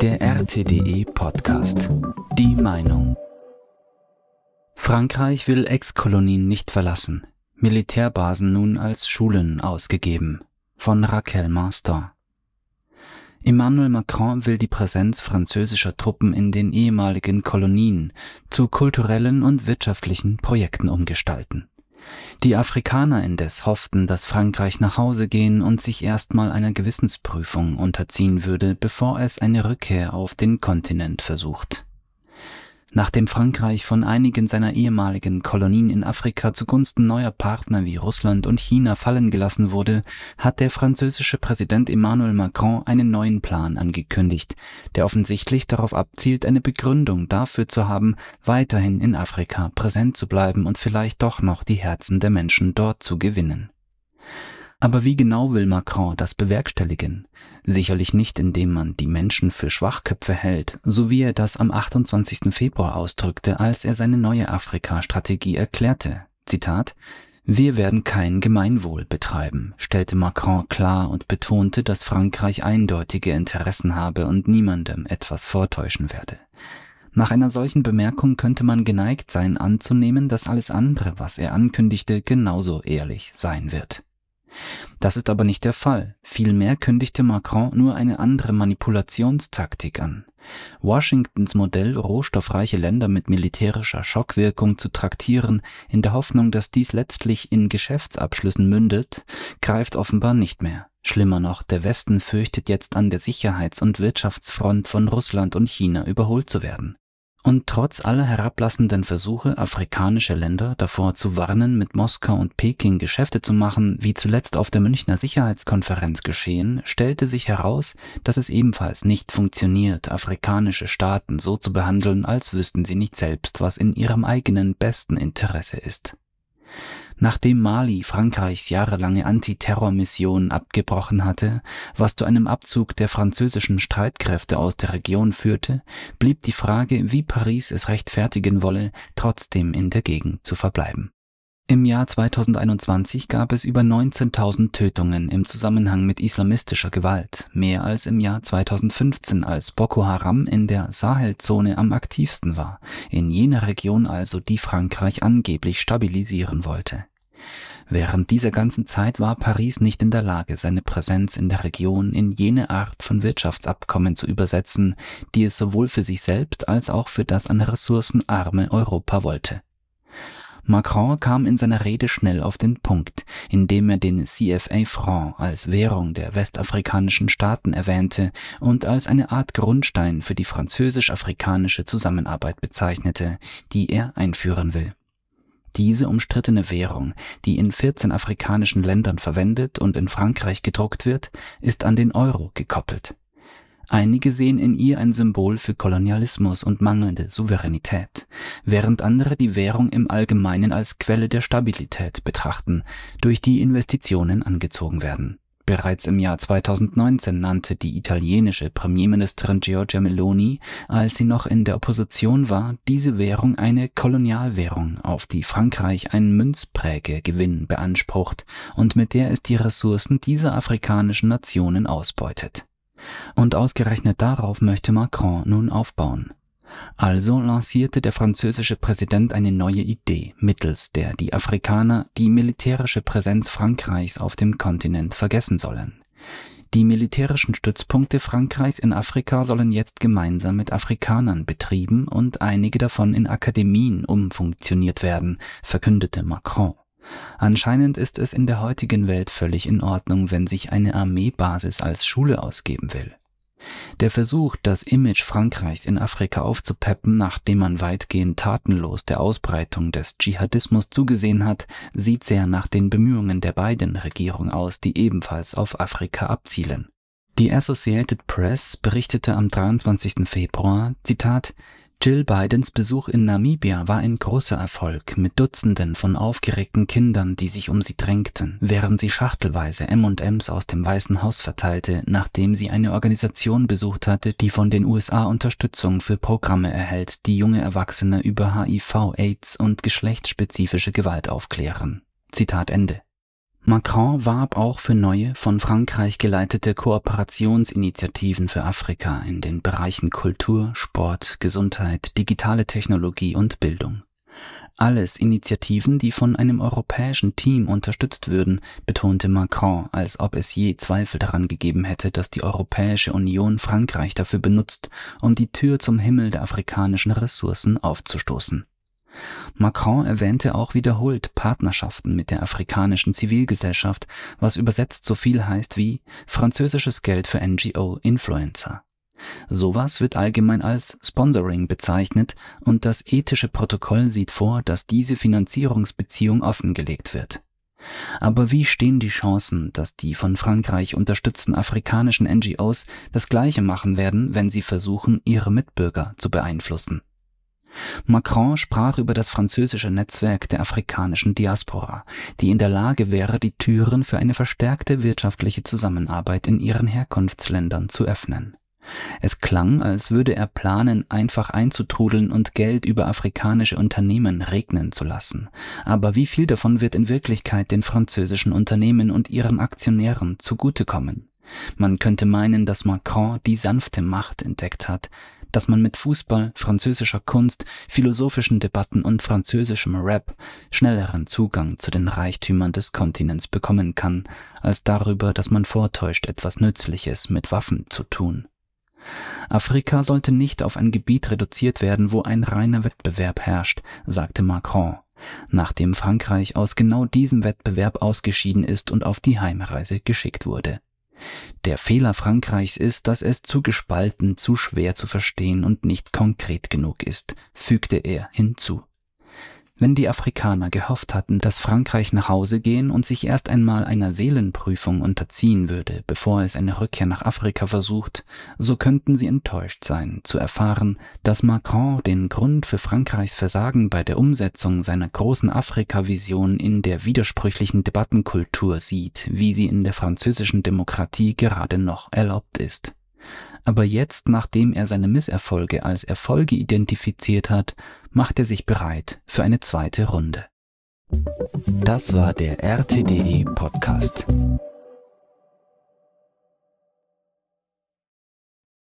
Der RTDE Podcast. Die Meinung. Frankreich will Ex-Kolonien nicht verlassen. Militärbasen nun als Schulen ausgegeben. Von Raquel Marston. Emmanuel Macron will die Präsenz französischer Truppen in den ehemaligen Kolonien zu kulturellen und wirtschaftlichen Projekten umgestalten. Die Afrikaner indes hofften, dass Frankreich nach Hause gehen und sich erstmal einer Gewissensprüfung unterziehen würde, bevor es eine Rückkehr auf den Kontinent versucht Nachdem Frankreich von einigen seiner ehemaligen Kolonien in Afrika zugunsten neuer Partner wie Russland und China fallen gelassen wurde, hat der französische Präsident Emmanuel Macron einen neuen Plan angekündigt, der offensichtlich darauf abzielt, eine Begründung dafür zu haben, weiterhin in Afrika präsent zu bleiben und vielleicht doch noch die Herzen der Menschen dort zu gewinnen. Aber wie genau will Macron das bewerkstelligen? Sicherlich nicht, indem man die Menschen für Schwachköpfe hält, so wie er das am 28. Februar ausdrückte, als er seine neue Afrika-Strategie erklärte. Zitat wir werden kein Gemeinwohl betreiben, stellte Macron klar und betonte, dass Frankreich eindeutige Interessen habe und niemandem etwas vortäuschen werde. Nach einer solchen Bemerkung könnte man geneigt sein anzunehmen, dass alles andere, was er ankündigte, genauso ehrlich sein wird. Das ist aber nicht der Fall. Vielmehr kündigte Macron nur eine andere Manipulationstaktik an. Washingtons Modell, rohstoffreiche Länder mit militärischer Schockwirkung zu traktieren, in der Hoffnung, dass dies letztlich in Geschäftsabschlüssen mündet, greift offenbar nicht mehr. Schlimmer noch, der Westen fürchtet jetzt an der Sicherheits- und Wirtschaftsfront von Russland und China überholt zu werden. Und trotz aller herablassenden Versuche, afrikanische Länder davor zu warnen, mit Moskau und Peking Geschäfte zu machen, wie zuletzt auf der Münchner Sicherheitskonferenz geschehen, stellte sich heraus, dass es ebenfalls nicht funktioniert, afrikanische Staaten so zu behandeln, als wüssten sie nicht selbst, was in ihrem eigenen besten Interesse ist. Nachdem Mali Frankreichs jahrelange Antiterrormission abgebrochen hatte, was zu einem Abzug der französischen Streitkräfte aus der Region führte, blieb die Frage, wie Paris es rechtfertigen wolle, trotzdem in der Gegend zu verbleiben. Im Jahr 2021 gab es über 19.000 Tötungen im Zusammenhang mit islamistischer Gewalt, mehr als im Jahr 2015, als Boko Haram in der Sahelzone am aktivsten war, in jener Region also, die Frankreich angeblich stabilisieren wollte. Während dieser ganzen Zeit war Paris nicht in der Lage, seine Präsenz in der Region in jene Art von Wirtschaftsabkommen zu übersetzen, die es sowohl für sich selbst als auch für das an Ressourcen arme Europa wollte. Macron kam in seiner Rede schnell auf den Punkt, indem er den CFA-Franc als Währung der westafrikanischen Staaten erwähnte und als eine Art Grundstein für die französisch-afrikanische Zusammenarbeit bezeichnete, die er einführen will. Diese umstrittene Währung, die in 14 afrikanischen Ländern verwendet und in Frankreich gedruckt wird, ist an den Euro gekoppelt. Einige sehen in ihr ein Symbol für Kolonialismus und mangelnde Souveränität, während andere die Währung im Allgemeinen als Quelle der Stabilität betrachten, durch die Investitionen angezogen werden. Bereits im Jahr 2019 nannte die italienische Premierministerin Giorgia Meloni, als sie noch in der Opposition war, diese Währung eine Kolonialwährung, auf die Frankreich einen Münzprägegewinn beansprucht und mit der es die Ressourcen dieser afrikanischen Nationen ausbeutet. Und ausgerechnet darauf möchte Macron nun aufbauen. Also lancierte der französische Präsident eine neue Idee, mittels der die Afrikaner die militärische Präsenz Frankreichs auf dem Kontinent vergessen sollen. Die militärischen Stützpunkte Frankreichs in Afrika sollen jetzt gemeinsam mit Afrikanern betrieben und einige davon in Akademien umfunktioniert werden, verkündete Macron. Anscheinend ist es in der heutigen Welt völlig in Ordnung, wenn sich eine Armeebasis als Schule ausgeben will. Der Versuch, das Image Frankreichs in Afrika aufzupeppen, nachdem man weitgehend tatenlos der Ausbreitung des Dschihadismus zugesehen hat, sieht sehr nach den Bemühungen der beiden Regierungen aus, die ebenfalls auf Afrika abzielen. Die Associated Press berichtete am 23. Februar, Zitat, Jill Bidens Besuch in Namibia war ein großer Erfolg mit Dutzenden von aufgeregten Kindern, die sich um sie drängten, während sie schachtelweise M&Ms aus dem Weißen Haus verteilte, nachdem sie eine Organisation besucht hatte, die von den USA Unterstützung für Programme erhält, die junge Erwachsene über HIV, AIDS und geschlechtsspezifische Gewalt aufklären. Zitat Ende. Macron warb auch für neue, von Frankreich geleitete Kooperationsinitiativen für Afrika in den Bereichen Kultur, Sport, Gesundheit, digitale Technologie und Bildung. Alles Initiativen, die von einem europäischen Team unterstützt würden, betonte Macron, als ob es je Zweifel daran gegeben hätte, dass die Europäische Union Frankreich dafür benutzt, um die Tür zum Himmel der afrikanischen Ressourcen aufzustoßen. Macron erwähnte auch wiederholt Partnerschaften mit der afrikanischen Zivilgesellschaft, was übersetzt so viel heißt wie französisches Geld für NGO-Influencer. Sowas wird allgemein als Sponsoring bezeichnet und das ethische Protokoll sieht vor, dass diese Finanzierungsbeziehung offengelegt wird. Aber wie stehen die Chancen, dass die von Frankreich unterstützten afrikanischen NGOs das gleiche machen werden, wenn sie versuchen, ihre Mitbürger zu beeinflussen? Macron sprach über das französische Netzwerk der afrikanischen Diaspora, die in der Lage wäre, die Türen für eine verstärkte wirtschaftliche Zusammenarbeit in ihren Herkunftsländern zu öffnen. Es klang, als würde er planen, einfach einzutrudeln und Geld über afrikanische Unternehmen regnen zu lassen. Aber wie viel davon wird in Wirklichkeit den französischen Unternehmen und ihren Aktionären zugutekommen? Man könnte meinen, dass Macron die sanfte Macht entdeckt hat, dass man mit Fußball, französischer Kunst, philosophischen Debatten und französischem Rap schnelleren Zugang zu den Reichtümern des Kontinents bekommen kann, als darüber, dass man vortäuscht, etwas Nützliches mit Waffen zu tun. Afrika sollte nicht auf ein Gebiet reduziert werden, wo ein reiner Wettbewerb herrscht, sagte Macron, nachdem Frankreich aus genau diesem Wettbewerb ausgeschieden ist und auf die Heimreise geschickt wurde. Der Fehler Frankreichs ist, dass es zu gespalten, zu schwer zu verstehen und nicht konkret genug ist, fügte er hinzu. Wenn die Afrikaner gehofft hatten, dass Frankreich nach Hause gehen und sich erst einmal einer Seelenprüfung unterziehen würde, bevor es eine Rückkehr nach Afrika versucht, so könnten sie enttäuscht sein, zu erfahren, dass Macron den Grund für Frankreichs Versagen bei der Umsetzung seiner großen Afrika-Vision in der widersprüchlichen Debattenkultur sieht, wie sie in der französischen Demokratie gerade noch erlaubt ist. Aber jetzt, nachdem er seine Misserfolge als Erfolge identifiziert hat, macht er sich bereit für eine zweite Runde. Das war der RTDE Podcast.